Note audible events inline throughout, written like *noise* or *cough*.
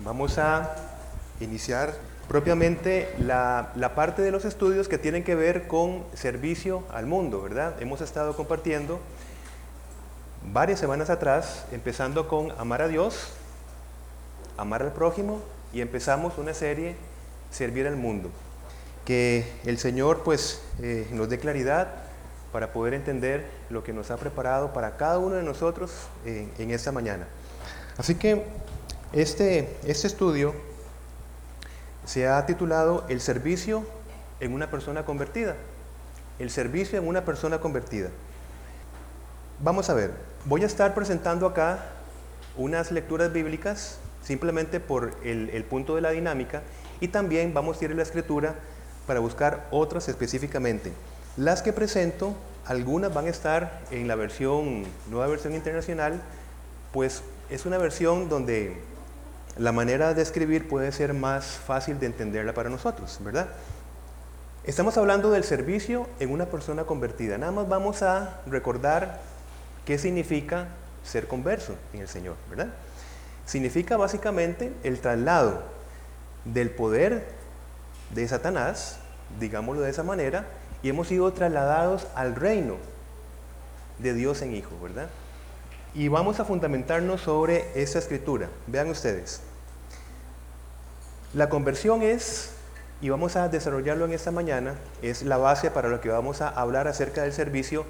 Vamos a iniciar propiamente la, la, parte de los estudios que tienen que ver con servicio al mundo, ¿verdad? Hemos estado compartiendo varias semanas atrás, empezando con amar a Dios, amar al prójimo y empezamos una serie, servir al mundo. Que el Señor pues eh, nos dé claridad para poder entender lo que nos ha preparado para cada uno de nosotros en, en esta mañana. Así que este, este estudio se ha titulado El servicio en una persona convertida. El servicio en una persona convertida. Vamos a ver, voy a estar presentando acá unas lecturas bíblicas simplemente por el, el, punto de la dinámica y también vamos a ir a la escritura para buscar otras específicamente. Las que presento, algunas van a estar en la versión, nueva versión internacional, pues es una versión donde la manera de escribir puede ser más fácil de entenderla para nosotros, ¿verdad? Estamos hablando del servicio en una persona convertida. Nada más vamos a recordar qué significa ser converso en el Señor, ¿verdad? Significa básicamente el traslado del poder de Satanás, digámoslo de esa manera, y hemos sido trasladados al reino de Dios en Hijo, ¿verdad? Y vamos a fundamentarnos sobre esa escritura. Vean ustedes. La conversión es, y vamos a desarrollarlo en esta mañana, es la base para lo que vamos a hablar acerca del servicio,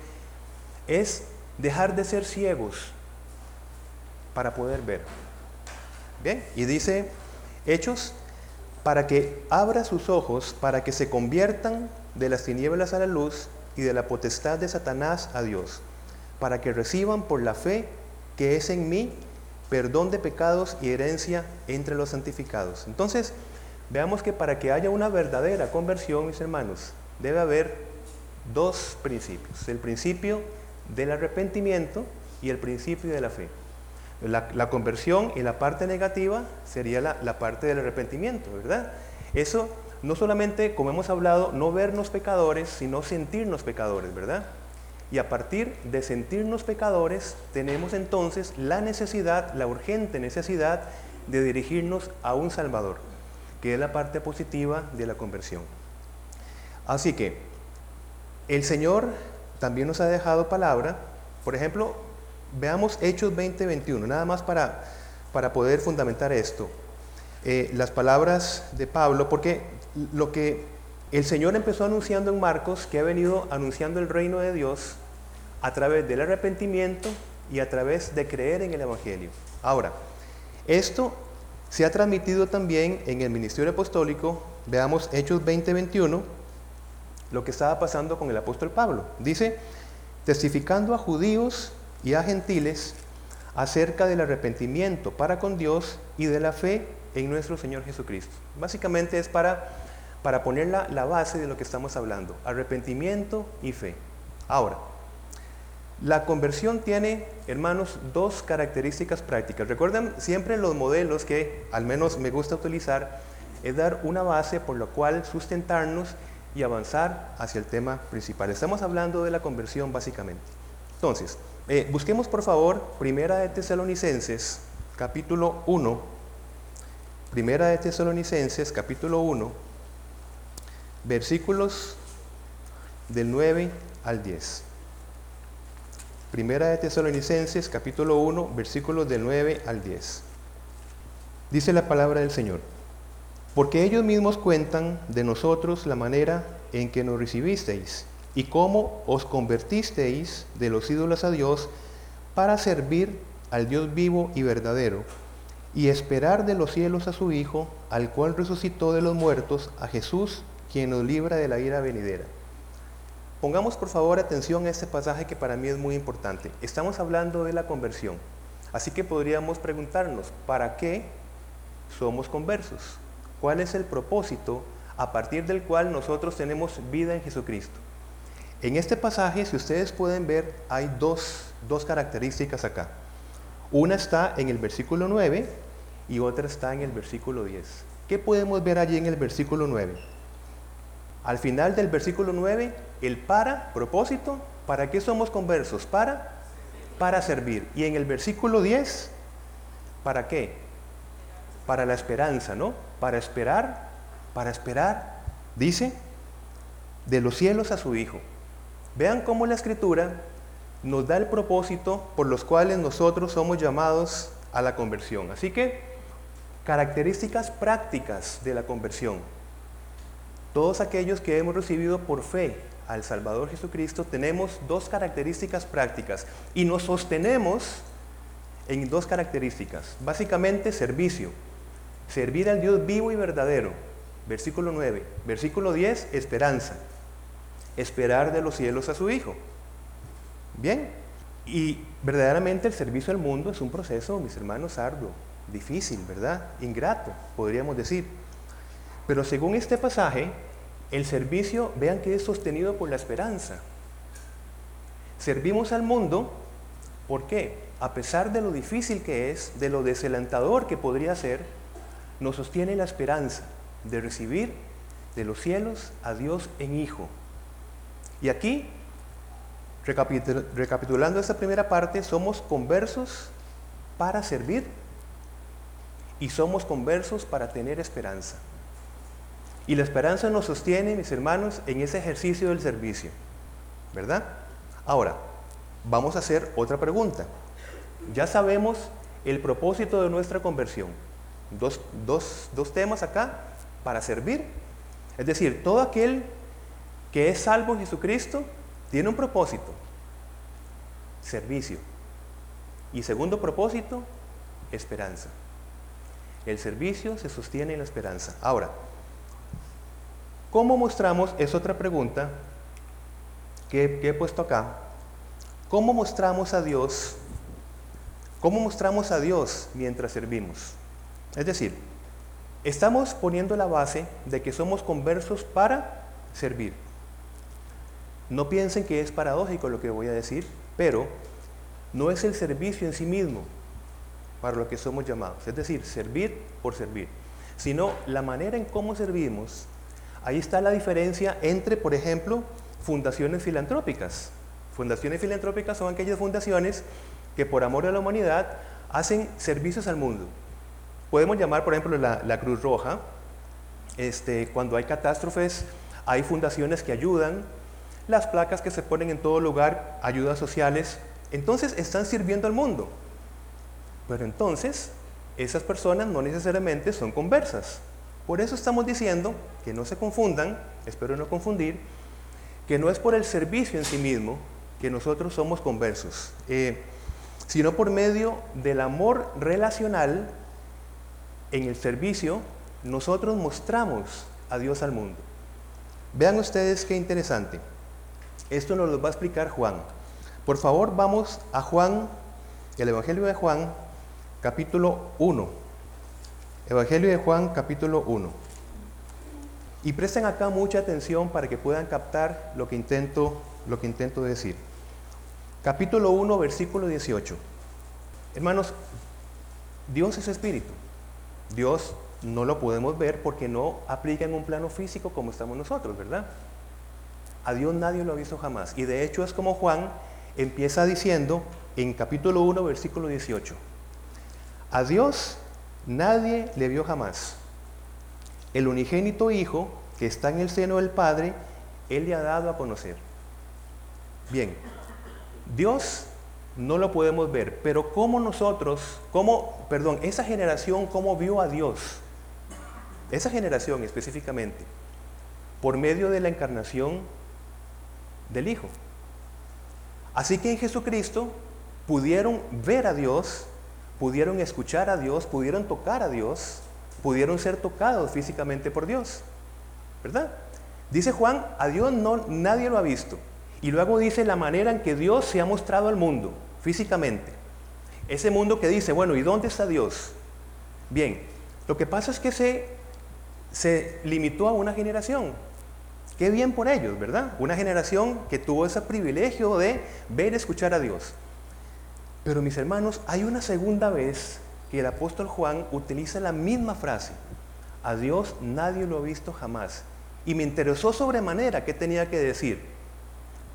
es dejar de ser ciegos para poder ver. Bien, y dice Hechos, para que abra sus ojos, para que se conviertan de las tinieblas a la luz y de la potestad de Satanás a Dios para que reciban por la fe que es en mí perdón de pecados y herencia entre los santificados. Entonces, veamos que para que haya una verdadera conversión, mis hermanos, debe haber dos principios. El principio del arrepentimiento y el principio de la fe. La, conversión y la parte negativa sería la, la parte del arrepentimiento, ¿verdad? Eso no solamente, como hemos hablado, no vernos pecadores, sino sentirnos pecadores, ¿verdad? Y a partir de sentirnos pecadores, tenemos entonces la necesidad, la urgente necesidad de dirigirnos a un Salvador, que es la parte positiva de la conversión. Así que el Señor también nos ha dejado palabra, por ejemplo, veamos Hechos 20-21, nada más para, para poder fundamentar esto. Eh, las palabras de Pablo, porque lo que el Señor empezó anunciando en Marcos, que ha venido anunciando el reino de Dios, a través del arrepentimiento y a través de creer en el Evangelio. Ahora, esto se ha transmitido también en el ministerio apostólico. Veamos Hechos 20:21, lo que estaba pasando con el apóstol Pablo. Dice, testificando a judíos y a gentiles acerca del arrepentimiento para con Dios y de la fe en nuestro Señor Jesucristo. Básicamente es para, para poner la, base de lo que estamos hablando, arrepentimiento y fe. Ahora, la conversión tiene, hermanos, dos características prácticas. Recuerden siempre los modelos que al menos me gusta utilizar, es dar una base por la cual sustentarnos y avanzar hacia el tema principal. Estamos hablando de la conversión básicamente. Entonces, eh, busquemos por favor Primera de Tesalonicenses, capítulo 1. Primera de Tesalonicenses, capítulo 1, versículos del 9 al 10. Primera de Tesalonicenses, capítulo 1, versículos del 9 al 10. Dice la palabra del Señor. Porque ellos mismos cuentan de nosotros la manera en que nos recibisteis y cómo os convertisteis de los ídolos a Dios para servir al Dios vivo y verdadero y esperar de los cielos a su Hijo, al cual resucitó de los muertos, a Jesús, quien nos libra de la ira venidera. Pongamos por favor atención a este pasaje que para mí es muy importante. Estamos hablando de la conversión. Así que podríamos preguntarnos, ¿para qué somos conversos? ¿Cuál es el propósito a partir del cual nosotros tenemos vida en Jesucristo? En este pasaje, si ustedes pueden ver, hay dos, dos características acá. Una está en el versículo 9 y otra está en el versículo 10. ¿Qué podemos ver allí en el versículo 9? Al final del versículo 9, el para, propósito, ¿para qué somos conversos? Para, para servir. Y en el versículo 10, ¿para qué? para la esperanza, ¿no? Para esperar, para esperar, dice, de los cielos a su Hijo. Vean cómo la Escritura nos da el propósito por los cuales nosotros somos llamados a la conversión. Así que, características prácticas de la conversión. Todos aquellos que hemos recibido por fe al Salvador Jesucristo tenemos dos características prácticas y nos sostenemos en dos características. Básicamente, servicio. Servir al Dios vivo y verdadero. Versículo 9. Versículo 10, esperanza. Esperar de los cielos a su Hijo. Bien. Y verdaderamente el servicio al mundo es un proceso, mis hermanos, arduo, difícil, ¿verdad? Ingrato, podríamos decir. Pero según este pasaje, el servicio, vean que es sostenido por la esperanza. Servimos al mundo, ¿por qué? A pesar de lo difícil que es, de lo desalentador que podría ser, nos sostiene la esperanza de recibir de los cielos a Dios en Hijo. Y aquí, recapitulando esta primera parte, somos conversos para servir y somos conversos para tener esperanza. Y la esperanza nos sostiene, mis hermanos, en ese ejercicio del servicio. ¿Verdad? Ahora, vamos a hacer otra pregunta. Ya sabemos el propósito de nuestra conversión. Dos, temas acá para servir. Es decir, todo aquel que es salvo en Jesucristo tiene un propósito. Servicio. Y segundo propósito, esperanza. El servicio se sostiene en la esperanza. Ahora, ¿Cómo mostramos? Es otra pregunta que, he puesto acá. ¿Cómo mostramos a Dios? ¿Cómo mostramos a Dios mientras servimos? Es decir, estamos poniendo la base de que somos conversos para servir. No piensen que es paradójico lo que voy a decir, pero no es el servicio en sí mismo para lo que somos llamados, es decir, servir por servir, sino la manera en cómo servimos Ahí está la diferencia entre, por ejemplo, fundaciones filantrópicas. Fundaciones filantrópicas son aquellas fundaciones que por amor a la humanidad hacen servicios al mundo. Podemos llamar, por ejemplo, la, Cruz Roja. Este, cuando hay catástrofes, hay fundaciones que ayudan. Las placas que se ponen en todo lugar, ayudas sociales. Entonces están sirviendo al mundo. Pero entonces, esas personas no necesariamente son conversas. Por eso estamos diciendo que no se confundan, espero no confundir, que no es por el servicio en sí mismo que nosotros somos conversos, eh, sino por medio del amor relacional en el servicio, nosotros mostramos a Dios al mundo. Vean ustedes qué interesante. Esto nos lo va a explicar Juan. Por favor, vamos a Juan, el Evangelio de Juan, capítulo 1. Evangelio de Juan capítulo 1. Y presten acá mucha atención para que puedan captar lo que intento, lo que intento decir. Capítulo 1, versículo 18. Hermanos, Dios es espíritu. Dios no lo podemos ver porque no aplica en un plano físico como estamos nosotros, ¿verdad? A Dios nadie lo ha visto jamás. Y de hecho es como Juan empieza diciendo en capítulo 1, versículo 18. A Dios Nadie le vio jamás. El unigénito Hijo que está en el seno del Padre, Él le ha dado a conocer. Bien, Dios no lo podemos ver, pero ¿cómo nosotros, cómo, perdón, esa generación, cómo vio a Dios? Esa generación específicamente, por medio de la encarnación del Hijo. Así que en Jesucristo pudieron ver a Dios pudieron escuchar a Dios, pudieron tocar a Dios, pudieron ser tocados físicamente por Dios. ¿Verdad? Dice Juan, a Dios no, nadie lo ha visto. Y luego dice la manera en que Dios se ha mostrado al mundo, físicamente. Ese mundo que dice, bueno, ¿y dónde está Dios? Bien, lo que pasa es que se, se limitó a una generación. Qué bien por ellos, ¿verdad? Una generación que tuvo ese privilegio de ver y escuchar a Dios. Pero mis hermanos, hay una segunda vez que el apóstol Juan utiliza la misma frase. A Dios nadie lo ha visto jamás. Y me interesó sobremanera qué tenía que decir.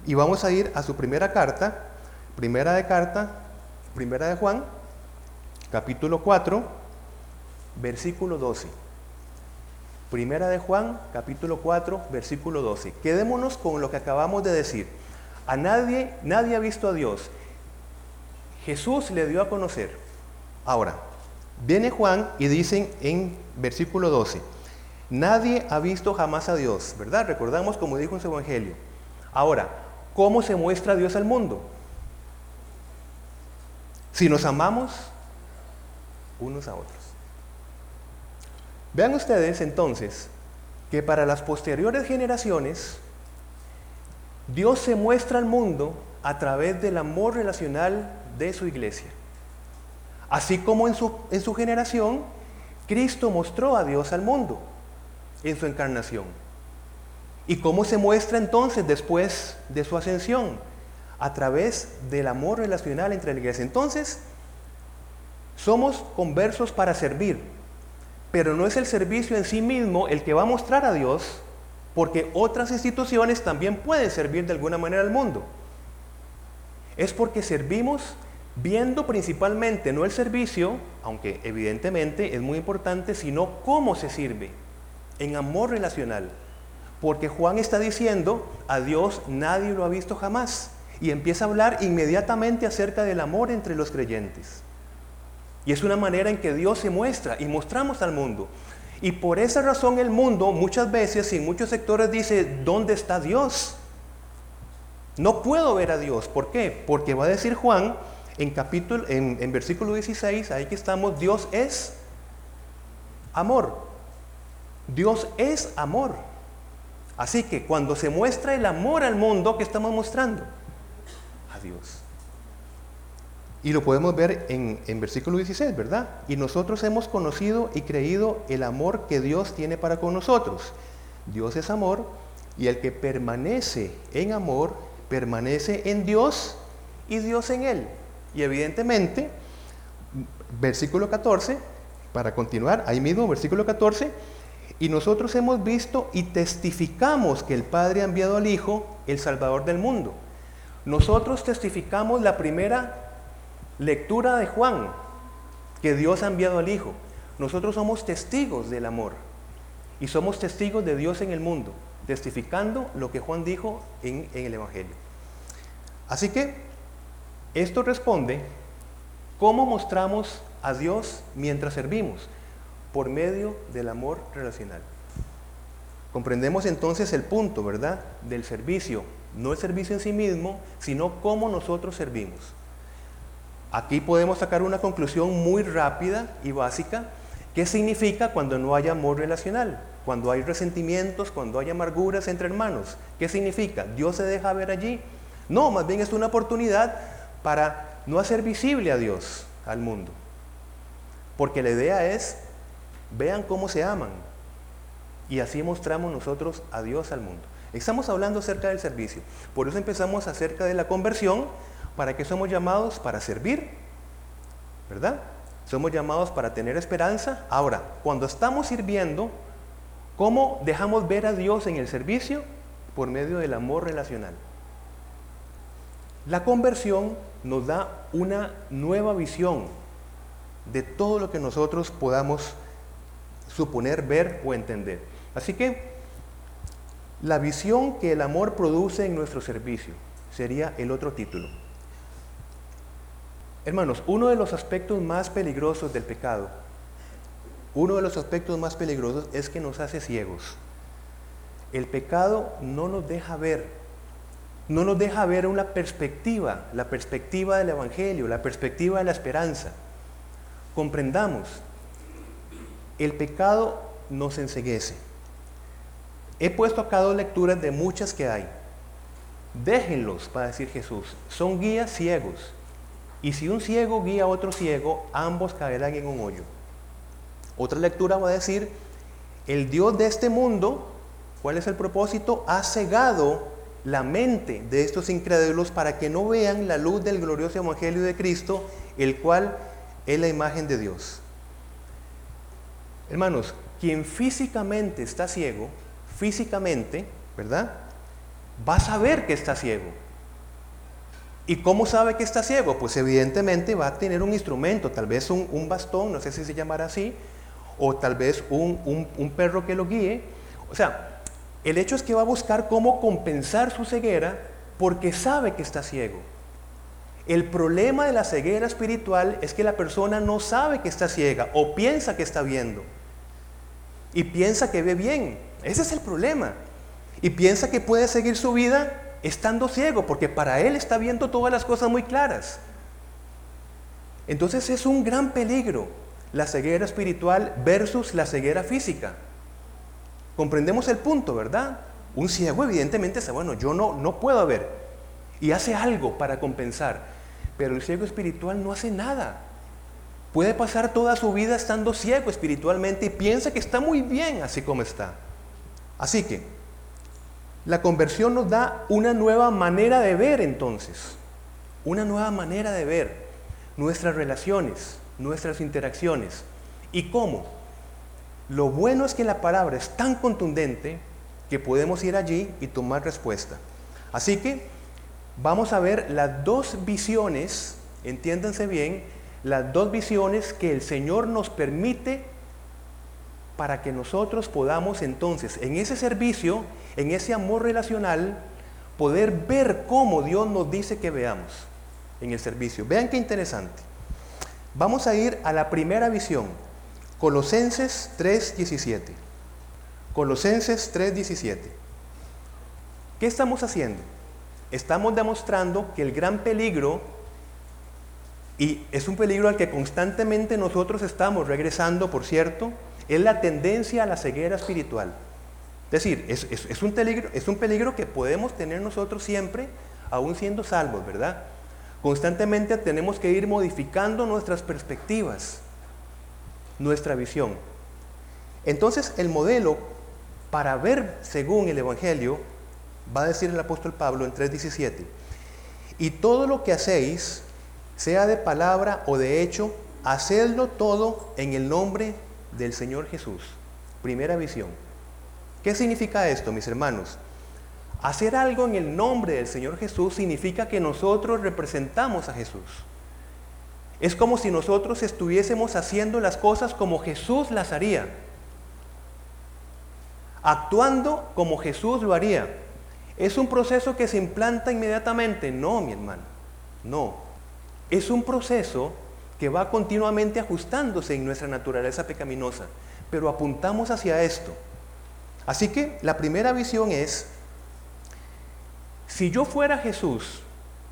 Y vamos a ir a su primera carta, primera de carta, primera de Juan, capítulo 4, versículo 12. Primera de Juan, capítulo 4, versículo 12. Quedémonos con lo que acabamos de decir. A nadie, nadie ha visto a Dios. Jesús le dio a conocer. Ahora, viene Juan y dicen en versículo 12, nadie ha visto jamás a Dios, ¿verdad? Recordamos como dijo en su evangelio. Ahora, ¿cómo se muestra Dios al mundo? Si nos amamos unos a otros. Vean ustedes entonces que para las posteriores generaciones, Dios se muestra al mundo a través del amor relacional de su iglesia. Así como en su, en su generación, Cristo mostró a Dios al mundo en su encarnación. ¿Y cómo se muestra entonces después de su ascensión? A través del amor relacional entre la iglesia. Entonces, somos conversos para servir, pero no es el servicio en sí mismo el que va a mostrar a Dios, porque otras instituciones también pueden servir de alguna manera al mundo. Es porque servimos viendo principalmente no el servicio, aunque evidentemente es muy importante, sino cómo se sirve, en amor relacional. Porque Juan está diciendo, a Dios nadie lo ha visto jamás. Y empieza a hablar inmediatamente acerca del amor entre los creyentes. Y es una manera en que Dios se muestra y mostramos al mundo. Y por esa razón el mundo muchas veces y en muchos sectores dice, ¿dónde está Dios? No puedo ver a Dios. ¿Por qué? Porque va a decir Juan en capítulo, en, en versículo 16, ahí que estamos, Dios es amor. Dios es amor. Así que cuando se muestra el amor al mundo, ¿qué estamos mostrando? A Dios. Y lo podemos ver en, versículo 16, ¿verdad? Y nosotros hemos conocido y creído el amor que Dios tiene para con nosotros. Dios es amor y el que permanece en amor, permanece en Dios y Dios en él. Y evidentemente, versículo 14, para continuar, ahí mismo, versículo 14, y nosotros hemos visto y testificamos que el Padre ha enviado al Hijo, el Salvador del mundo. Nosotros testificamos la primera Lectura de Juan, que Dios ha enviado al Hijo. Nosotros somos testigos del amor y somos testigos de Dios en el mundo, testificando lo que Juan dijo en, el Evangelio. Así que esto responde cómo mostramos a Dios mientras servimos, por medio del amor relacional. Comprendemos entonces el punto, ¿verdad?, del servicio, no el servicio en sí mismo, sino cómo nosotros servimos. Aquí podemos sacar una conclusión muy rápida y básica. ¿Qué significa cuando no hay amor relacional? Cuando hay resentimientos, cuando hay amarguras entre hermanos. ¿Qué significa? ¿Dios se deja ver allí? No, más bien es una oportunidad para no hacer visible a Dios al mundo. Porque la idea es, vean cómo se aman. Y así mostramos nosotros a Dios al mundo. Estamos hablando acerca del servicio. Por eso empezamos acerca de la conversión ¿Para qué somos llamados? Para servir, ¿verdad? Somos llamados para tener esperanza. Ahora, cuando estamos sirviendo, ¿cómo dejamos ver a Dios en el servicio? Por medio del amor relacional. La conversión nos da una nueva visión de todo lo que nosotros podamos suponer, ver o entender. Así que la visión que el amor produce en nuestro servicio sería el otro título. Hermanos, uno de los aspectos más peligrosos del pecado, uno de los aspectos más peligrosos es que nos hace ciegos. El pecado no nos deja ver, no nos deja ver una perspectiva, la perspectiva del Evangelio, la perspectiva de la esperanza. Comprendamos, el pecado nos enseguece. He puesto acá dos lecturas de muchas que hay. Déjenlos, para decir Jesús, son guías ciegos y si un ciego guía a otro ciego, ambos caerán en un hoyo. Otra lectura va a decir, el Dios de este mundo, ¿cuál es el propósito? Ha cegado la mente de estos incrédulos para que no vean la luz del glorioso Evangelio de Cristo, el cual es la imagen de Dios. Hermanos, quien físicamente está ciego, físicamente, ¿verdad? Va a saber que está ciego. ¿Y cómo sabe que está ciego? Pues evidentemente va a tener un instrumento, tal vez un, bastón, no sé si se llamará así, o tal vez un, un perro que lo guíe. O sea, el hecho es que va a buscar cómo compensar su ceguera porque sabe que está ciego. El problema de la ceguera espiritual es que la persona no sabe que está ciega o piensa que está viendo. Y piensa que ve bien. Ese es el problema. Y piensa que puede seguir su vida estando ciego, porque para él está viendo todas las cosas muy claras. Entonces es un gran peligro la ceguera espiritual versus la ceguera física. Comprendemos el punto, ¿verdad? Un ciego evidentemente dice, bueno, yo no, no puedo ver. Y hace algo para compensar. Pero el ciego espiritual no hace nada. Puede pasar toda su vida estando ciego espiritualmente y piensa que está muy bien así como está. Así que la conversión nos da una nueva manera de ver entonces, una nueva manera de ver nuestras relaciones, nuestras interacciones. ¿Y cómo? Lo bueno es que la palabra es tan contundente que podemos ir allí y tomar respuesta. Así que vamos a ver las dos visiones, entiéndanse bien, las dos visiones que el Señor nos permite para que nosotros podamos entonces en ese servicio, en ese amor relacional, poder ver cómo Dios nos dice que veamos en el servicio. Vean qué interesante. Vamos a ir a la primera visión, Colosenses 3:17. Colosenses 3:17. ¿Qué estamos haciendo? Estamos demostrando que el gran peligro, y es un peligro al que constantemente nosotros estamos regresando, por cierto, es la tendencia a la ceguera espiritual. Es decir, es, un peligro, es un peligro que podemos tener nosotros siempre, aún siendo salvos, ¿verdad? Constantemente tenemos que ir modificando nuestras perspectivas, nuestra visión. Entonces el modelo para ver según el Evangelio, va a decir el apóstol Pablo en 3.17, y todo lo que hacéis, sea de palabra o de hecho, hacedlo todo en el nombre del Señor Jesús. Primera visión. ¿Qué significa esto, mis hermanos? Hacer algo en el nombre del Señor Jesús significa que nosotros representamos a Jesús. Es como si nosotros estuviésemos haciendo las cosas como Jesús las haría. Actuando como Jesús lo haría. ¿Es un proceso que se implanta inmediatamente? No, mi hermano. No. Es un proceso que va continuamente ajustándose en nuestra naturaleza pecaminosa, pero apuntamos hacia esto. Así que la primera visión es, si yo fuera Jesús,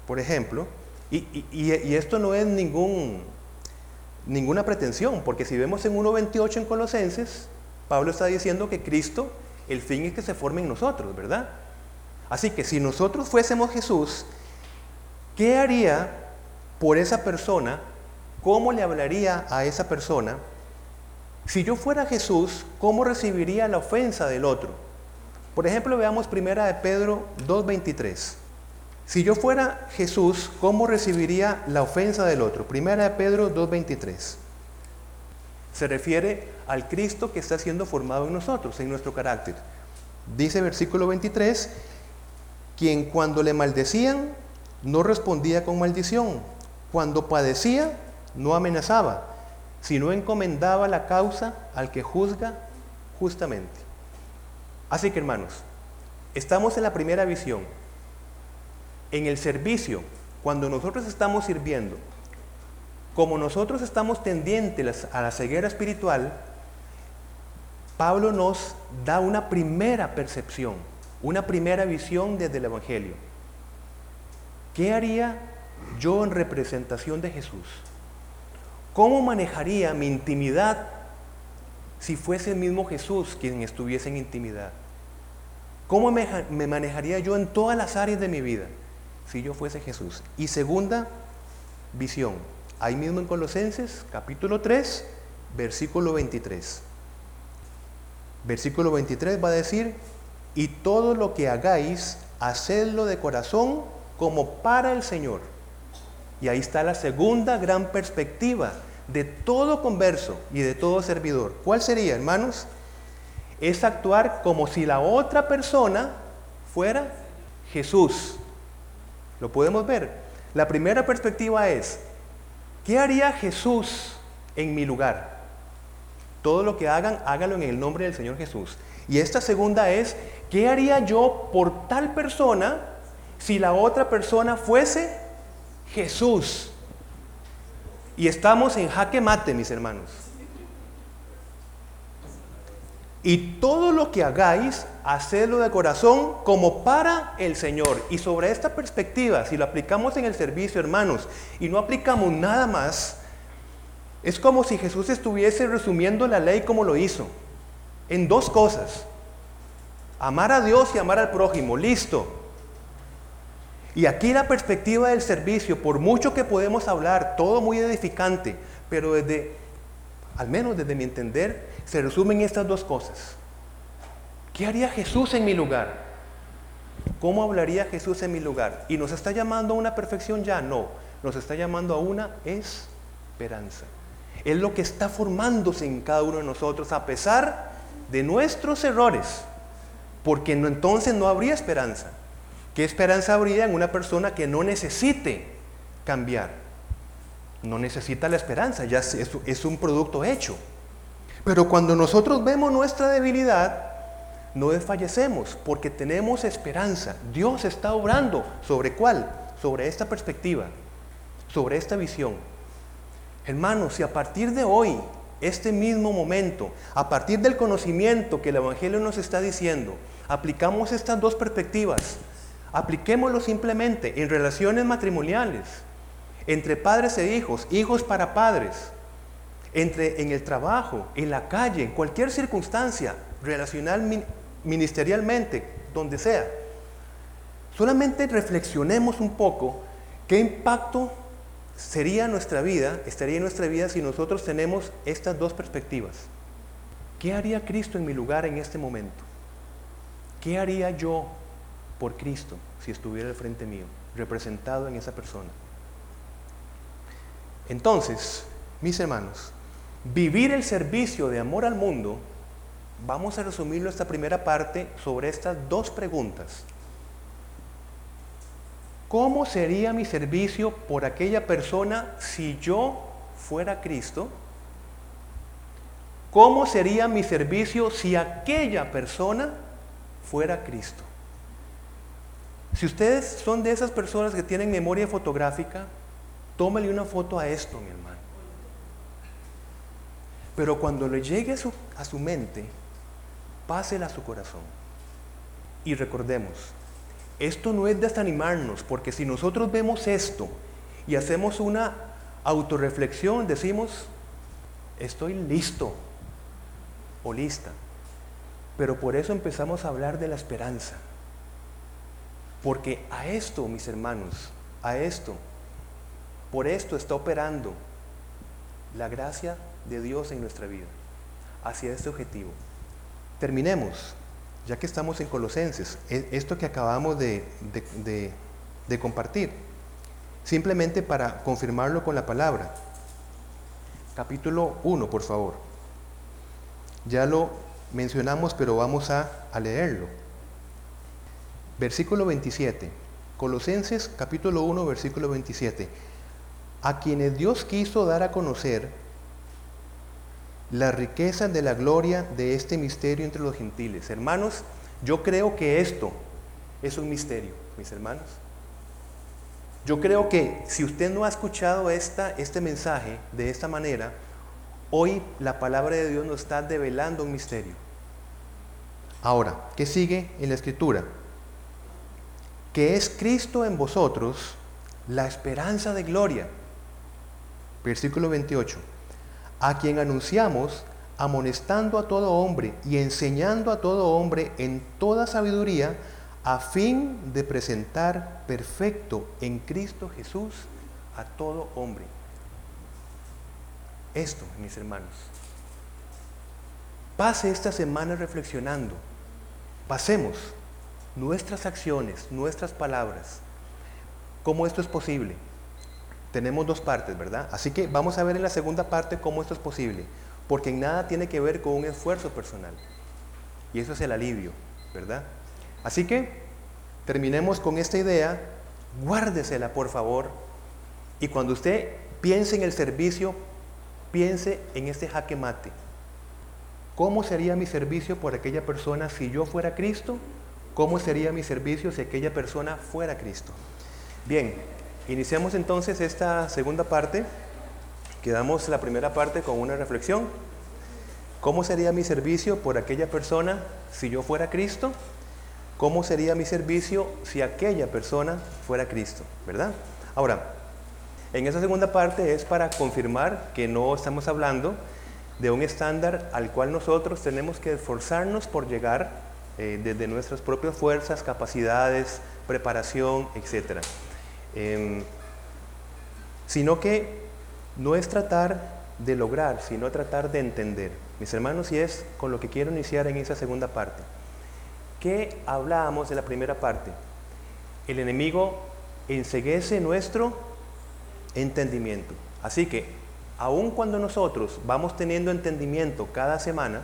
por ejemplo, y, esto no es ninguna pretensión, porque si vemos en 1.28 en Colosenses, Pablo está diciendo que Cristo, el fin es que se forme en nosotros, ¿verdad? Así que si nosotros fuésemos Jesús, ¿qué haría por esa persona ¿cómo le hablaría a esa persona? Si yo fuera Jesús, ¿cómo recibiría la ofensa del otro? Por ejemplo, veamos primera de Pedro 2.23. Si yo fuera Jesús, ¿cómo recibiría la ofensa del otro? Primera de Pedro 2.23. Se refiere al Cristo que está siendo formado en nosotros, en nuestro carácter. Dice versículo 23, quien cuando le maldecían no respondía con maldición, cuando padecía no amenazaba, sino encomendaba la causa al que juzga justamente. Así que hermanos, estamos en la primera visión. En el servicio, cuando nosotros estamos sirviendo, como nosotros estamos tendientes a la ceguera espiritual, Pablo nos da una primera percepción, una primera visión desde el Evangelio. ¿Qué haría yo en representación de Jesús? ¿Cómo manejaría mi intimidad si fuese el mismo Jesús quien estuviese en intimidad? ¿Cómo me, manejaría yo en todas las áreas de mi vida si yo fuese Jesús? Y segunda visión, ahí mismo en Colosenses capítulo 3, versículo 23. Versículo 23 va a decir, y todo lo que hagáis, hacedlo de corazón como para el Señor. Y ahí está la segunda gran perspectiva de todo converso y de todo servidor. ¿Cuál sería, hermanos? Es actuar como si la otra persona fuera Jesús. ¿Lo podemos ver? La primera perspectiva es, ¿qué haría Jesús en mi lugar? Todo lo que hagan, hágalo en el nombre del Señor Jesús. Y esta segunda es, ¿qué haría yo por tal persona si la otra persona fuese Jesús? Y estamos en jaque mate, mis hermanos. Y todo lo que hagáis, hacedlo de corazón como para el Señor. Y sobre esta perspectiva, si lo aplicamos en el servicio, hermanos, y no aplicamos nada más, es como si Jesús estuviese resumiendo la ley como lo hizo, en dos cosas. Amar a Dios y amar al prójimo, listo. Y aquí la perspectiva del servicio, por mucho que podemos hablar, todo muy edificante, pero desde, al menos desde mi entender, se resumen estas dos cosas. ¿Qué haría Jesús en mi lugar? ¿Cómo hablaría Jesús en mi lugar? ¿Y nos está llamando a una perfección ya? No, nos está llamando a una esperanza. Es lo que está formándose en cada uno de nosotros a pesar de nuestros errores, porque entonces no habría esperanza. ¿Qué esperanza habría en una persona que no necesite cambiar? No necesita la esperanza, ya es un producto hecho. Pero cuando nosotros vemos nuestra debilidad, no desfallecemos porque tenemos esperanza. Dios está obrando. ¿Sobre cuál? Sobre esta perspectiva, sobre esta visión. Hermanos, si a partir de hoy, este mismo momento, a partir del conocimiento que el Evangelio nos está diciendo, aplicamos estas dos perspectivas, apliquémoslo simplemente en relaciones matrimoniales, entre padres e hijos, hijos para padres, entre en el trabajo, en la calle, en cualquier circunstancia relacional ministerialmente, donde sea. Solamente reflexionemos un poco qué impacto sería nuestra vida, estaría en nuestra vida si nosotros tenemos estas dos perspectivas. ¿Qué haría Cristo en mi lugar en este momento? ¿Qué haría yo por Cristo si estuviera al frente mío, representado en esa persona? Entonces, mis hermanos, Vivir el servicio de amor al mundo, vamos a resumirlo esta primera parte sobre estas dos preguntas. ¿Cómo sería mi servicio por aquella persona si yo fuera Cristo? ¿Cómo sería mi servicio si aquella persona fuera Cristo? Si ustedes son de esas personas que tienen memoria fotográfica, tómale una foto a esto, mi hermano. Pero cuando le llegue a su, a su mente, pásela a su corazón. Y recordemos, esto no es desanimarnos, porque si nosotros vemos esto y hacemos una autorreflexión, decimos, estoy listo o lista. Pero por eso empezamos a hablar de la esperanza. Porque a esto, mis hermanos, a esto, por esto está operando la gracia de Dios en nuestra vida, hacia este objetivo. Terminemos, ya que estamos en Colosenses, e, esto que acabamos de, compartir, simplemente para confirmarlo con la palabra. Capítulo 1, por favor. Ya lo mencionamos, pero vamos a, a leerlo. Versículo 27. Colosenses capítulo 1, versículo 27. A quienes Dios quiso dar a conocer la riqueza de la gloria de este misterio entre los gentiles. Hermanos, yo creo que esto es un misterio, mis hermanos. Yo creo que si usted no ha escuchado esta, este mensaje de esta manera, hoy la palabra de Dios nos está develando un misterio. Ahora, ¿qué sigue en la escritura? Que es Cristo en vosotros la esperanza de gloria. Versículo 28 a quien anunciamos amonestando a todo hombre y enseñando a todo hombre en toda sabiduría, a fin de presentar perfecto en Cristo Jesús a todo hombre. Esto, mis hermanos. Pase esta semana reflexionando. Pasemos nuestras acciones, nuestras palabras. ¿Cómo esto es posible? Tenemos dos partes, ¿verdad? Así que vamos a ver en la segunda parte cómo esto es posible, porque en nada tiene que ver con un esfuerzo personal. Y eso es el alivio, ¿verdad? Así que terminemos con esta idea, guárdesela por favor, y cuando usted piense en el servicio, piense en este jaque mate. ¿Cómo sería mi servicio por aquella persona si yo fuera Cristo? ¿Cómo sería mi servicio si aquella persona fuera Cristo? Bien, iniciamos entonces esta segunda parte. Quedamos la primera parte con una reflexión. ¿Cómo sería mi servicio por aquella persona si yo fuera Cristo? ¿Cómo sería mi servicio si aquella persona fuera Cristo? ¿Verdad? Ahora, en esa segunda parte es para confirmar que no estamos hablando de un estándar al cual nosotros tenemos que esforzarnos por llegar eh, desde nuestras propias fuerzas, capacidades, preparación, etc. Em, sino que no es tratar de lograr, sino tratar de entender. Mis hermanos, y es con lo que quiero iniciar en esa segunda parte. ¿Qué hablábamos de la primera parte? El enemigo enseguece nuestro entendimiento. Así que aun cuando nosotros vamos teniendo entendimiento cada semana,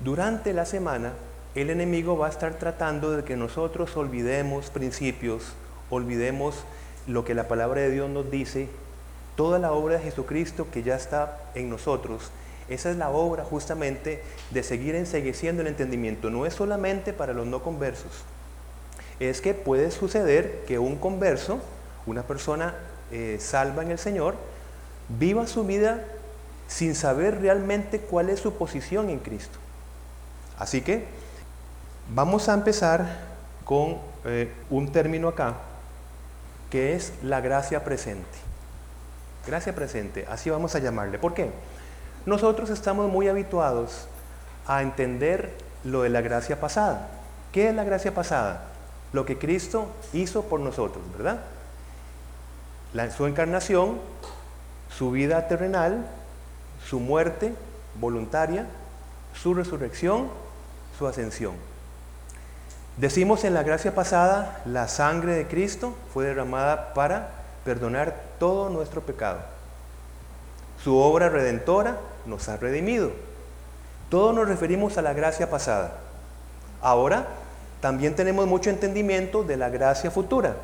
durante la semana el enemigo va a estar tratando de que nosotros olvidemos principios, olvidemos lo que la palabra de Dios nos dice, toda la obra de Jesucristo que ya está en nosotros. Esa es la obra justamente de seguir ensegueciendo el entendimiento. No es solamente para los no conversos. Es que puede suceder que un converso, una persona eh, salva en el Señor, viva su vida sin saber realmente cuál es su posición en Cristo. Así que vamos a empezar con eh, un término acá, que es la gracia presente. Gracia presente, así vamos a llamarle. ¿Por qué? Nosotros estamos muy habituados a entender lo de la gracia pasada. ¿Qué es la gracia pasada? Lo que Cristo hizo por nosotros, ¿verdad? Su encarnación su vida terrenal, su muerte voluntaria, su resurrección, su ascensión. Decimos en la gracia pasada, la sangre de Cristo fue derramada para perdonar todo nuestro pecado. Su obra redentora nos ha redimido. Todos nos referimos a la gracia pasada. Ahora también tenemos mucho entendimiento de la gracia futura.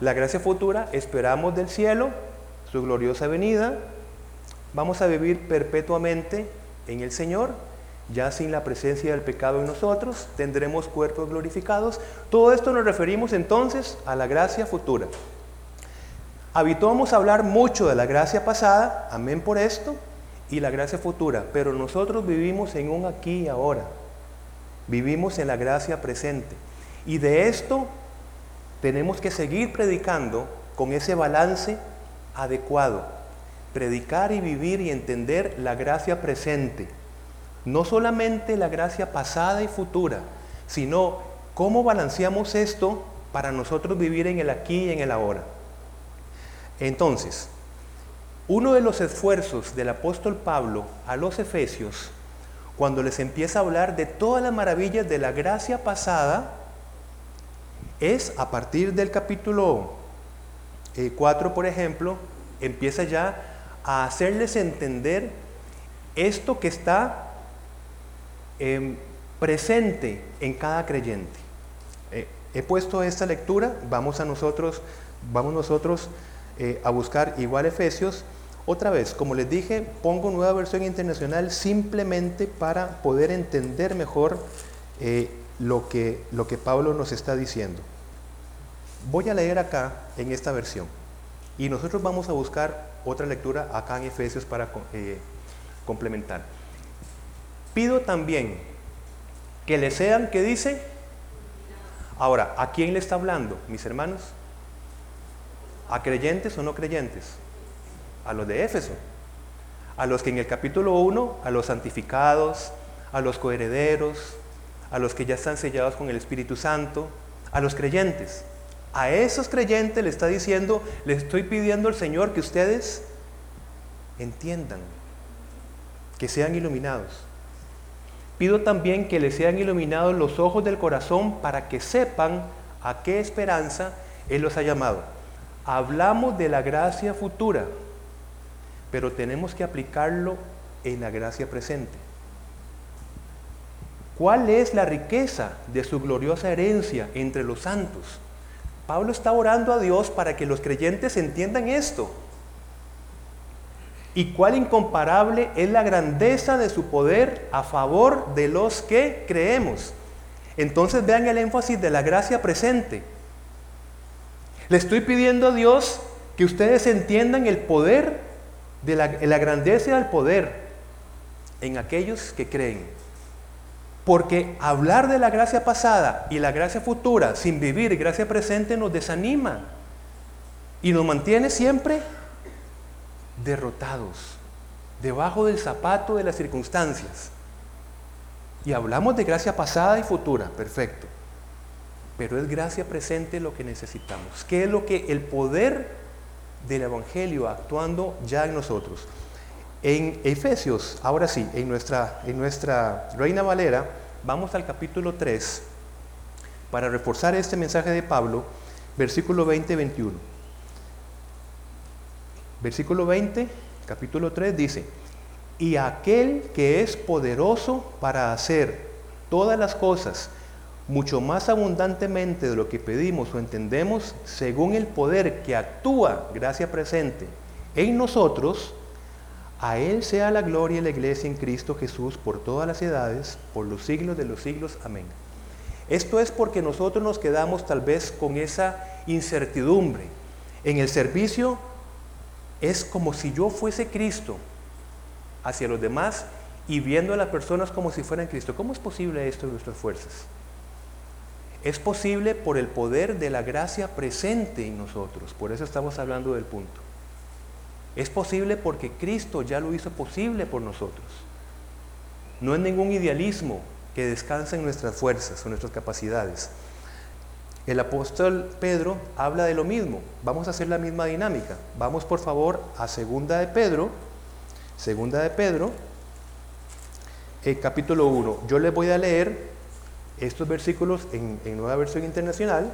La gracia futura esperamos del cielo su gloriosa venida, vamos a vivir perpetuamente en el Señor, ya sin la presencia del pecado en nosotros, tendremos cuerpos glorificados. Todo esto nos referimos entonces a la gracia futura. Habituamos a hablar mucho de la gracia pasada, amén por esto, y la gracia futura, pero nosotros vivimos en un aquí y ahora. Vivimos en la gracia presente. Y de esto tenemos que seguir predicando con ese balance adecuado. Predicar y vivir y entender la gracia presente. No solamente la gracia pasada y futura, sino cómo balanceamos esto para nosotros vivir en el aquí y en el ahora. Entonces, uno de los esfuerzos del apóstol Pablo a los efesios, cuando les empieza a hablar de todas las maravillas de la gracia pasada, es a partir del capítulo 4, por ejemplo, empieza ya a hacerles entender esto que está em, presente en cada creyente. Eh, he puesto esta lectura, vamos a nosotros, vamos nosotros eh, a buscar igual Efesios. Otra vez, como les dije, pongo nueva versión internacional simplemente para poder entender mejor eh, lo, que, lo que Pablo nos está diciendo. Voy a leer acá en esta versión y nosotros vamos a buscar otra lectura acá en Efesios para complementar. Pido también que le sean, ¿qué dice? Ahora, ¿a quién le está hablando, mis hermanos? ¿A creyentes o no creyentes? A los de Éfeso. A los que en el capítulo 1, a los santificados, a los coherederos, a los que ya están sellados con el Espíritu Santo, a los creyentes. A esos creyentes le está diciendo, le estoy pidiendo al Señor que ustedes entiendan, que sean iluminados. Pido también que les sean iluminados los ojos del corazón para que sepan a qué esperanza Él los ha llamado. Hablamos de la gracia futura, pero tenemos que aplicarlo en la gracia presente. ¿Cuál es la riqueza de su gloriosa herencia entre los santos? Pablo está orando a Dios para que los creyentes entiendan esto. Y cuál incomparable es la grandeza de su poder a favor de los que creemos. Entonces vean el énfasis de la gracia presente. Le estoy pidiendo a Dios que ustedes entiendan el poder de la, la grandeza del poder en aquellos que creen. Porque hablar de la gracia pasada y la gracia futura sin vivir gracia presente nos desanima y nos mantiene siempre derrotados, debajo del zapato de las circunstancias. Y hablamos de gracia pasada y futura, perfecto. Pero es gracia presente lo que necesitamos. ¿Qué es lo que el poder del Evangelio actuando ya en nosotros? En Efesios, ahora sí, en nuestra, en nuestra Reina Valera, vamos al capítulo 3 para reforzar este mensaje de Pablo, versículo 20-21. Versículo 20, capítulo 3 dice, y aquel que es poderoso para hacer todas las cosas mucho más abundantemente de lo que pedimos o entendemos, según el poder que actúa, gracia presente, en nosotros, a Él sea la gloria y la iglesia en Cristo Jesús por todas las edades, por los siglos de los siglos. Amén. Esto es porque nosotros nos quedamos tal vez con esa incertidumbre. En el servicio es como si yo fuese Cristo hacia los demás y viendo a las personas como si fueran Cristo. ¿Cómo es posible esto en nuestras fuerzas? Es posible por el poder de la gracia presente en nosotros. Por eso estamos hablando del punto. Es posible porque Cristo ya lo hizo posible por nosotros. No es ningún idealismo que descansa en nuestras fuerzas o nuestras capacidades. El apóstol Pedro habla de lo mismo. Vamos a hacer la misma dinámica. Vamos por favor a segunda de Pedro. Segunda de Pedro, el capítulo 1. Yo les voy a leer estos versículos en, en nueva versión internacional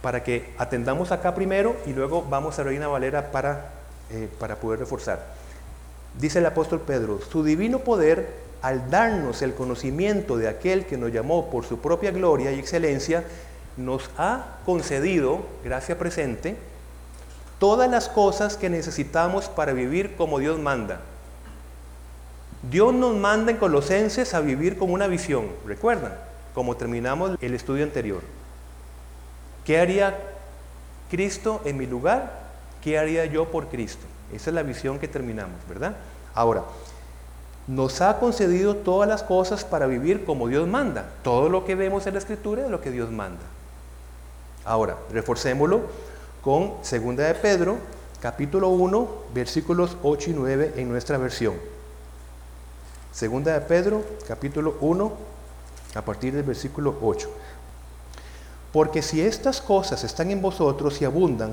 para que atendamos acá primero y luego vamos a Reina Valera para, eh, para poder reforzar. Dice el apóstol Pedro, su divino poder, al darnos el conocimiento de aquel que nos llamó por su propia gloria y excelencia, nos ha concedido, gracia presente, todas las cosas que necesitamos para vivir como Dios manda. Dios nos manda en Colosenses a vivir con una visión, recuerdan, como terminamos el estudio anterior. ¿Qué haría Cristo en mi lugar? ¿Qué haría yo por Cristo? Esa es la visión que terminamos, ¿verdad? Ahora, nos ha concedido todas las cosas para vivir como Dios manda. Todo lo que vemos en la Escritura es lo que Dios manda. Ahora, reforcémoslo con 2 de Pedro, capítulo 1, versículos 8 y 9 en nuestra versión. Segunda de Pedro, capítulo 1, a partir del versículo 8. Porque si estas cosas están en vosotros y abundan,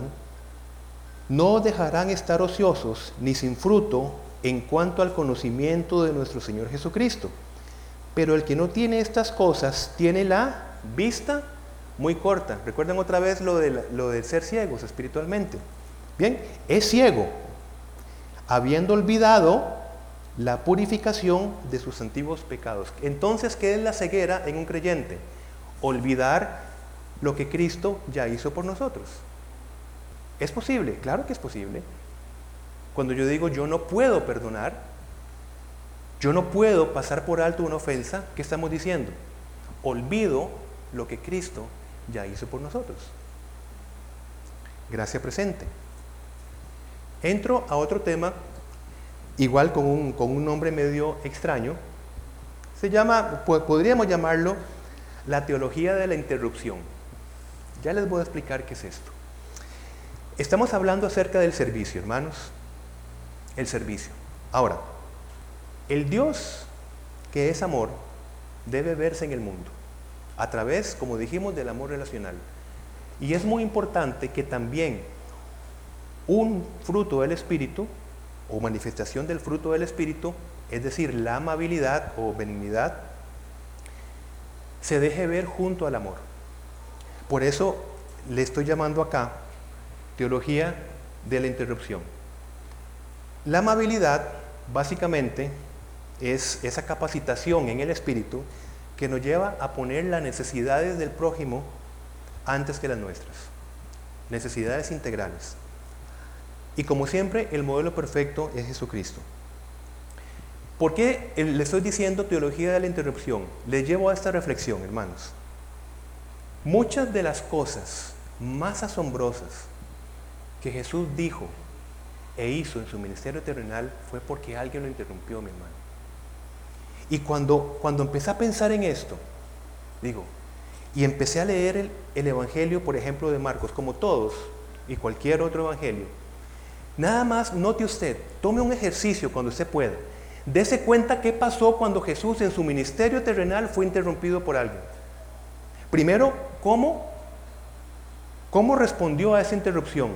no dejarán estar ociosos ni sin fruto en cuanto al conocimiento de nuestro Señor Jesucristo. Pero el que no tiene estas cosas tiene la vista muy corta. Recuerden otra vez lo de, lo de ser ciegos espiritualmente. Bien, es ciego, habiendo olvidado la purificación de sus antiguos pecados. Entonces, ¿qué es la ceguera en un creyente? Olvidar lo que Cristo ya hizo por nosotros. ¿Es posible? Claro que es posible. Cuando yo digo yo no puedo perdonar, yo no puedo pasar por alto una ofensa, ¿qué estamos diciendo? Olvido lo que Cristo ya hizo por nosotros. Gracia presente. Entro a otro tema, igual con un, con un nombre medio extraño. Se llama, podríamos llamarlo la teología de la interrupción. Ya les voy a explicar qué es esto. Estamos hablando acerca del servicio, hermanos. El servicio. Ahora, el Dios que es amor debe verse en el mundo a través, como dijimos, del amor relacional. Y es muy importante que también un fruto del Espíritu o manifestación del fruto del Espíritu, es decir, la amabilidad o benignidad, se deje ver junto al amor. Por eso le estoy llamando acá teología de la interrupción. La amabilidad básicamente es esa capacitación en el espíritu que nos lleva a poner las necesidades del prójimo antes que las nuestras. Necesidades integrales. Y como siempre, el modelo perfecto es Jesucristo. ¿Por qué le estoy diciendo teología de la interrupción? Le llevo a esta reflexión, hermanos. Muchas de las cosas más asombrosas que Jesús dijo e hizo en su ministerio terrenal fue porque alguien lo interrumpió, mi hermano. Y cuando, cuando empecé a pensar en esto, digo, y empecé a leer el, el Evangelio, por ejemplo, de Marcos, como todos y cualquier otro Evangelio, nada más note usted, tome un ejercicio cuando usted pueda Dese cuenta qué pasó cuando Jesús en su ministerio terrenal fue interrumpido por alguien. Primero, ¿cómo? ¿Cómo respondió a esa interrupción?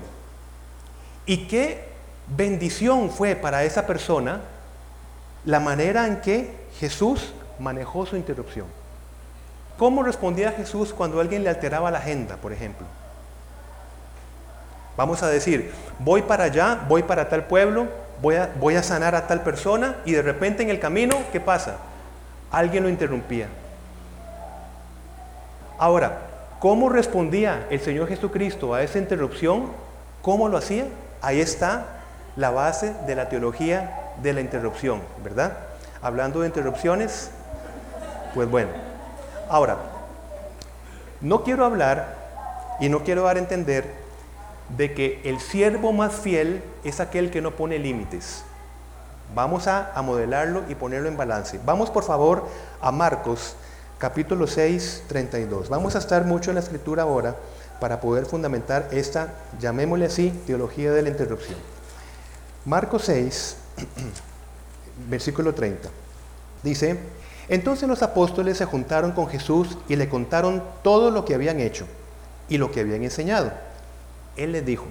¿Y qué bendición fue para esa persona la manera en que Jesús manejó su interrupción? ¿Cómo respondía Jesús cuando alguien le alteraba la agenda, por ejemplo? Vamos a decir, voy para allá, voy para tal pueblo, voy a, sanar a tal persona y de repente en el camino, ¿qué pasa? Alguien lo interrumpía. Ahora, ¿cómo respondía el Señor Jesucristo a esa interrupción? ¿Cómo lo hacía? Ahí está la base de la teología de la interrupción, ¿verdad? Hablando de interrupciones, pues bueno. Ahora, no quiero hablar y no quiero dar a entender de que el siervo más fiel es aquel que no pone límites. Vamos a, modelarlo y ponerlo en balance. Vamos por favor a Marcos capítulo 6, 32. Vamos a estar mucho en la escritura ahora para poder fundamentar esta, llamémosle así, teología de la interrupción. Marcos 6, *clears throat* versículo 30. Dice, entonces los apóstoles se juntaron con Jesús y le contaron todo lo que habían hecho y lo que habían enseñado. Él les dijo,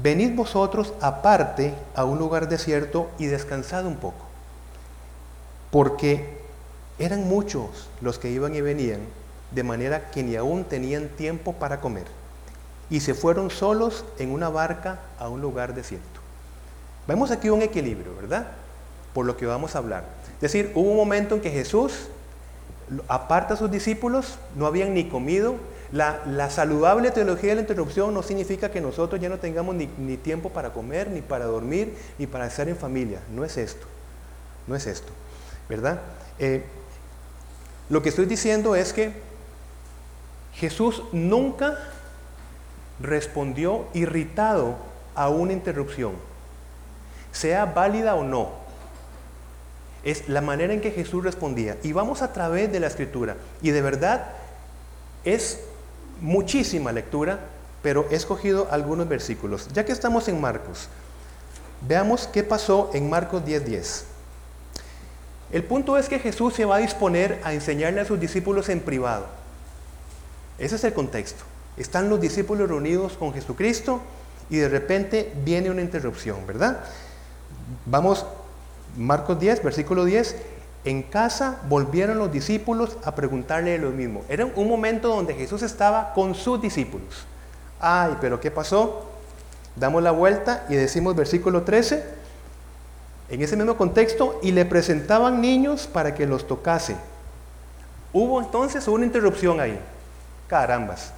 venid vosotros aparte a un lugar desierto y descansad un poco, porque eran muchos los que iban y venían, de manera que ni aún tenían tiempo para comer, y se fueron solos en una barca a un lugar desierto. Vemos aquí un equilibrio, ¿verdad? Por lo que vamos a hablar. Es decir, hubo un momento en que Jesús aparta a sus discípulos, no habían ni comido, la, saludable teología de la interrupción no significa que nosotros ya no tengamos ni, tiempo para comer, ni para dormir, ni para estar en familia. No es esto. No es esto. ¿Verdad? Eh, lo que estoy diciendo es que Jesús nunca respondió irritado a una interrupción, sea válida o no. Es la manera en que Jesús respondía. Y vamos a través de la escritura. Y de verdad es muchísima lectura, pero he escogido algunos versículos. Ya que estamos en Marcos, veamos qué pasó en Marcos 10:10. El punto es que Jesús se va a disponer a enseñarle a sus discípulos en privado. Ese es el contexto. Están los discípulos reunidos con Jesucristo y de repente viene una interrupción, ¿verdad? Vamos, Marcos 10, versículo 10. En casa volvieron los discípulos a preguntarle lo mismo. Era un momento donde Jesús estaba con sus discípulos. Ay, pero ¿qué pasó? Damos la vuelta y decimos versículo 13, en ese mismo contexto, y le presentaban niños para que los tocase. Hubo entonces una interrupción ahí. Carambas.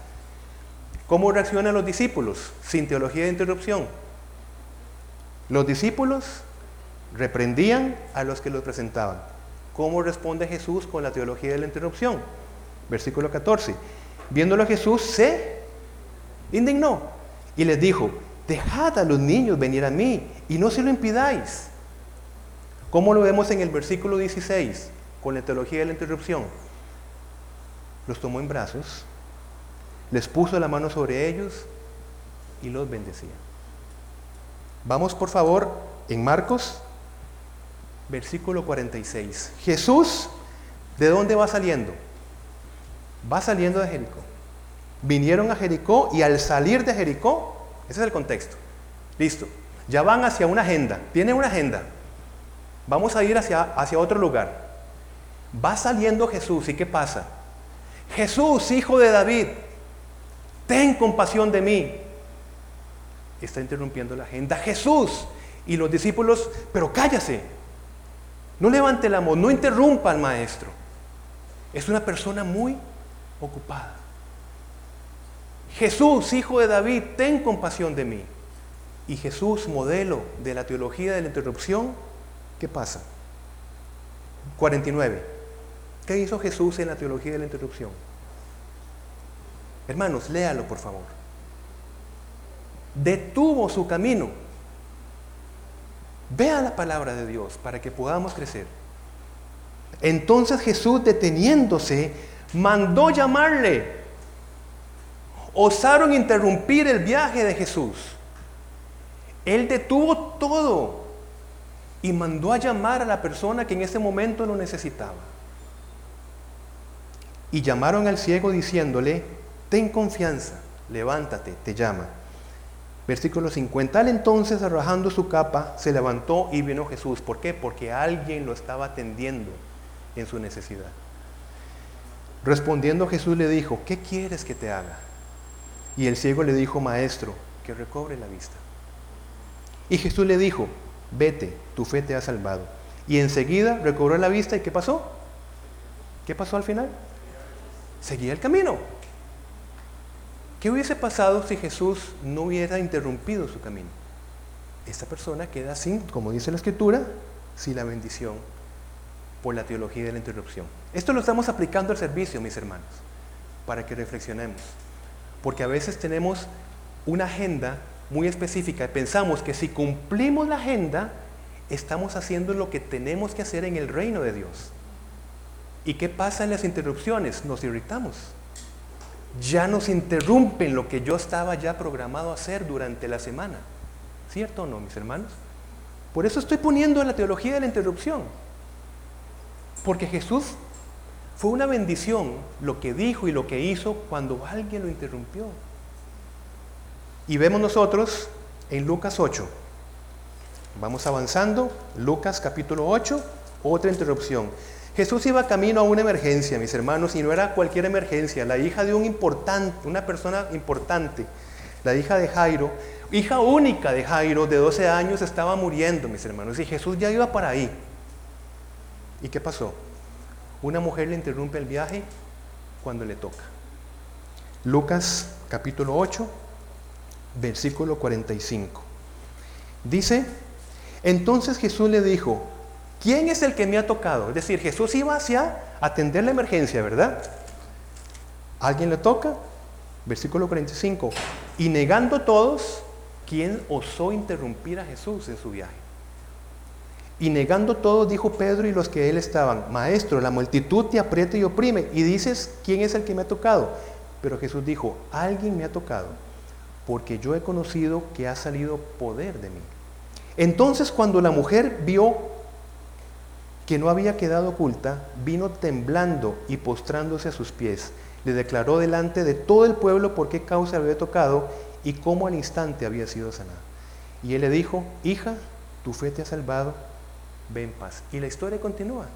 ¿Cómo reaccionan los discípulos sin teología de interrupción? Los discípulos reprendían a los que los presentaban. ¿Cómo responde Jesús con la teología de la interrupción? Versículo 14. Viéndolo Jesús, se indignó y les dijo, dejad a los niños venir a mí y no se lo impidáis. ¿Cómo lo vemos en el versículo 16 con la teología de la interrupción? Los tomó en brazos, les puso la mano sobre ellos y los bendecía. Vamos por favor en Marcos versículo 46. Jesús, ¿de dónde va saliendo? Va saliendo de Jericó. Vinieron a Jericó y al salir de Jericó, ese es el contexto. Listo. Ya van hacia una agenda. Tienen una agenda. Vamos a ir hacia, hacia otro lugar. Va saliendo Jesús y ¿qué pasa? Jesús, hijo de David, ten compasión de mí. Está interrumpiendo la agenda. Jesús. Y los discípulos, pero cállase, no levante la voz, no interrumpa al maestro. Es una persona muy ocupada. Jesús, hijo de David, ten compasión de mí. y Jesús, modelo de la teología de la interrupción, ¿qué pasa? 49. ¿Qué hizo Jesús en la teología de la interrupción? Hermanos, léalo por favor. Detuvo su camino. Vea la palabra de Dios para que podamos crecer. Entonces Jesús, deteniéndose, mandó llamarle. Osaron interrumpir el viaje de Jesús. Él detuvo todo y mandó a llamar a la persona que en ese momento lo necesitaba. Y llamaron al ciego diciéndole, ten confianza, levántate, te llama. Versículo 50. Al entonces, arrojando su capa, se levantó y vino Jesús. ¿Por qué? Porque alguien lo estaba atendiendo en su necesidad. Respondiendo Jesús le dijo, ¿qué quieres que te haga? Y el ciego le dijo, maestro, que recobre la vista. Y Jesús le dijo, vete, tu fe te ha salvado. Y enseguida recobró la vista y ¿qué pasó? ¿Qué pasó al final? Seguía el camino. ¿Qué hubiese pasado si Jesús no hubiera interrumpido su camino? Esta persona queda sin, como dice la escritura, sin la bendición por la teología de la interrupción. Esto lo estamos aplicando al servicio, mis hermanos, para que reflexionemos. Porque a veces tenemos una agenda muy específica y pensamos que si cumplimos la agenda, estamos haciendo lo que tenemos que hacer en el reino de Dios. ¿Y qué pasa en las interrupciones? Nos irritamos. Ya nos interrumpen lo que yo estaba ya programado a hacer durante la semana. ¿Cierto o no, mis hermanos? Por eso estoy poniendo la teología de la interrupción. Porque Jesús fue una bendición lo que dijo y lo que hizo cuando alguien lo interrumpió. Y vemos nosotros en Lucas 8. Vamos avanzando. Lucas capítulo 8, otra interrupción. Jesús iba camino a una emergencia, mis hermanos, y no era cualquier emergencia. La hija de un importante, una persona importante, la hija de Jairo, hija única de Jairo, de 12 años, estaba muriendo, mis hermanos, y Jesús ya iba para ahí. ¿Y qué pasó? Una mujer le interrumpe el viaje cuando le toca. Lucas capítulo 8, versículo 45. Dice, entonces Jesús le dijo, ¿quién es el que me ha tocado? Es decir, Jesús iba hacia atender la emergencia, ¿verdad? ¿Alguien le toca? Versículo 45. Y negando todos, ¿quién osó interrumpir a Jesús en su viaje? Y negando todo, dijo Pedro y los que él estaban, Maestro, la multitud te aprieta y oprime. Y dices, ¿quién es el que me ha tocado? Pero Jesús dijo, alguien me ha tocado, porque yo he conocido que ha salido poder de mí. Entonces cuando la mujer vio que no había quedado oculta, vino temblando y postrándose a sus pies. Le declaró delante de todo el pueblo por qué causa había tocado y cómo al instante había sido sanada. Y él le dijo, hija, tu fe te ha salvado ve en paz. Y la historia continúa.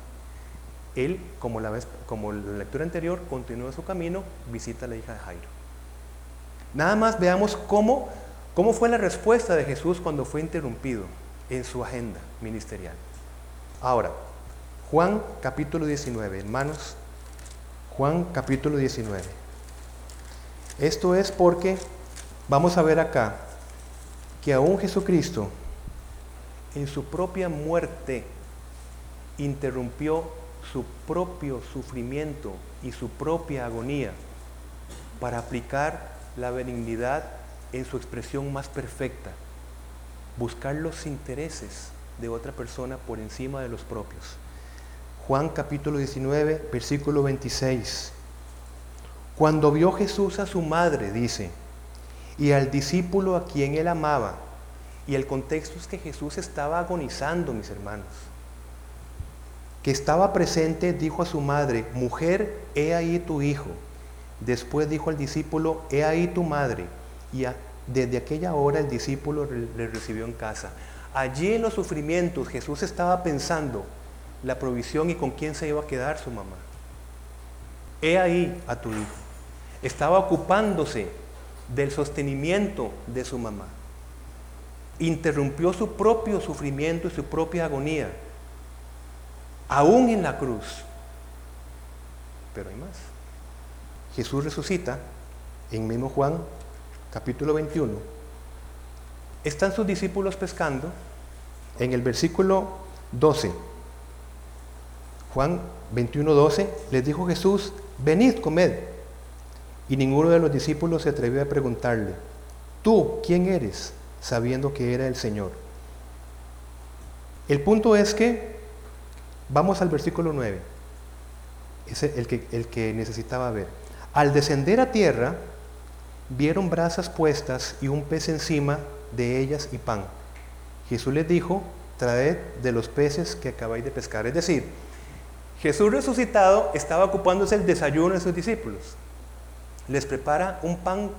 Él, como la, vez, como la lectura anterior, continúa su camino, visita a la hija de Jairo. Nada más veamos cómo, cómo fue la respuesta de Jesús cuando fue interrumpido en su agenda ministerial. Ahora, Juan capítulo 19, hermanos, Juan capítulo 19. Esto es porque vamos a ver acá que aún Jesucristo en su propia muerte interrumpió su propio sufrimiento y su propia agonía para aplicar la benignidad en su expresión más perfecta, buscar los intereses de otra persona por encima de los propios. Juan capítulo 19, versículo 26. Cuando vio Jesús a su madre, dice, y al discípulo a quien él amaba, y el contexto es que Jesús estaba agonizando, mis hermanos. Que estaba presente, dijo a su madre, mujer, he ahí tu hijo. Después dijo al discípulo, he ahí tu madre. Y desde aquella hora el discípulo le recibió en casa. Allí en los sufrimientos Jesús estaba pensando la provisión y con quién se iba a quedar su mamá. He ahí a tu hijo. Estaba ocupándose del sostenimiento de su mamá interrumpió su propio sufrimiento y su propia agonía, aún en la cruz. Pero hay más. Jesús resucita en mismo Juan capítulo 21 están sus discípulos pescando. En el versículo 12, Juan 21, 12, les dijo Jesús, venid, comed. Y ninguno de los discípulos se atrevió a preguntarle, ¿tú quién eres? sabiendo que era el Señor. El punto es que, vamos al versículo 9, es el que, el que necesitaba ver. Al descender a tierra, vieron brasas puestas y un pez encima de ellas y pan. Jesús les dijo, traed de los peces que acabáis de pescar. Es decir, Jesús resucitado estaba ocupándose el desayuno de sus discípulos. Les prepara un pan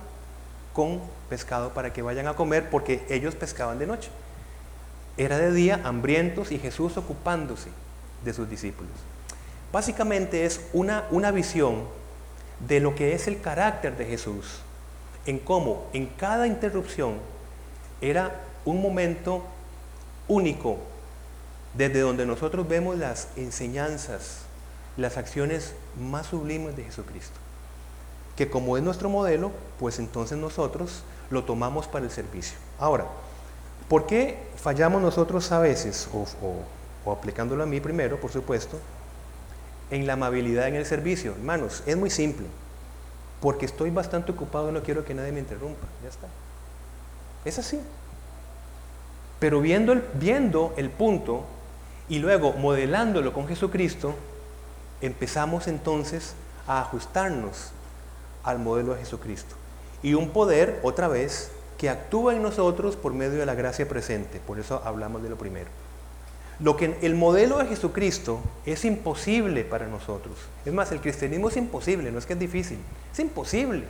con pescado para que vayan a comer porque ellos pescaban de noche. Era de día, hambrientos y Jesús ocupándose de sus discípulos. Básicamente es una, una visión de lo que es el carácter de Jesús, en cómo en cada interrupción era un momento único desde donde nosotros vemos las enseñanzas, las acciones más sublimes de Jesucristo. Que como es nuestro modelo, pues entonces nosotros lo tomamos para el servicio. Ahora, ¿por qué fallamos nosotros a veces, o, aplicándolo a mí primero, por supuesto, en la amabilidad en el servicio? Hermanos, es muy simple. Porque estoy bastante ocupado y no quiero que nadie me interrumpa. Ya está. Es así. Pero viendo el, viendo el punto y luego modelándolo con Jesucristo, empezamos entonces a ajustarnos al modelo de Jesucristo. Y un poder, otra vez, que actúa en nosotros por medio de la gracia presente. Por eso hablamos de lo primero. Lo que el modelo de Jesucristo es imposible para nosotros. Es más, el cristianismo es imposible, no es que es difícil, es imposible.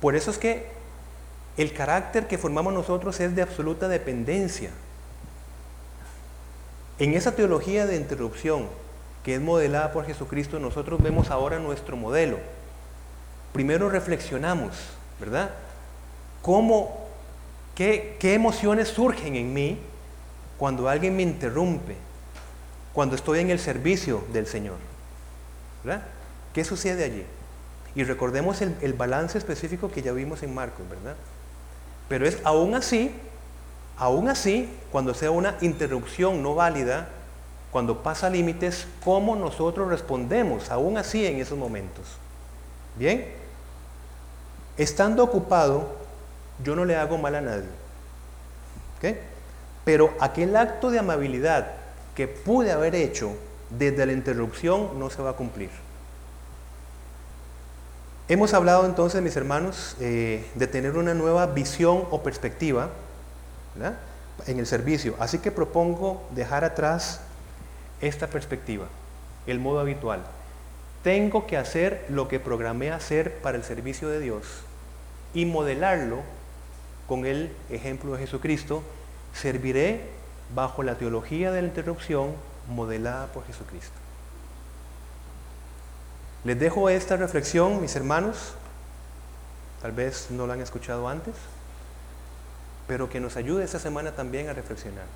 Por eso es que el carácter que formamos nosotros es de absoluta dependencia. En esa teología de interrupción que es modelada por Jesucristo, nosotros vemos ahora nuestro modelo. Primero reflexionamos, ¿verdad? ¿Cómo, qué, emociones surgen en mí cuando alguien me interrumpe? Cuando estoy en el servicio del Señor. ¿Verdad? ¿Qué sucede allí? Y recordemos el, el balance específico que ya vimos en Marcos, ¿verdad? Pero es aún así, aún así, cuando sea una interrupción no válida, cuando pasa límites, cómo nosotros respondemos, aún así en esos momentos. Bien, estando ocupado, yo no le hago mal a nadie. Pero aquel acto de amabilidad que pude haber hecho desde la interrupción no se va a cumplir. Hemos hablado entonces, mis hermanos, eh, de tener una nueva visión o perspectiva en el servicio. Así que propongo dejar atrás esta perspectiva, el modo habitual. Tengo que hacer lo que programé hacer para el servicio de Dios y modelarlo con el ejemplo de Jesucristo. Serviré bajo la teología de la interrupción modelada por Jesucristo. Les dejo esta reflexión, mis hermanos. Tal vez no la han escuchado antes, pero que nos ayude esta semana también a reflexionar.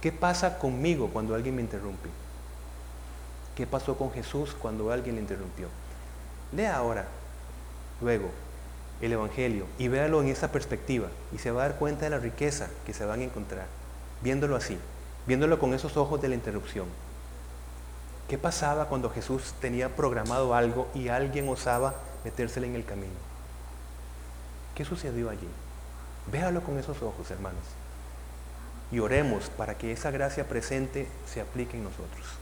¿Qué pasa conmigo cuando alguien me interrumpe? ¿Qué pasó con Jesús cuando alguien le interrumpió? Lea ahora, luego, el Evangelio y véalo en esa perspectiva y se va a dar cuenta de la riqueza que se van a encontrar, viéndolo así, viéndolo con esos ojos de la interrupción. ¿Qué pasaba cuando Jesús tenía programado algo y alguien osaba metérsele en el camino? ¿Qué sucedió allí? Véalo con esos ojos, hermanos. Y oremos para que esa gracia presente se aplique en nosotros.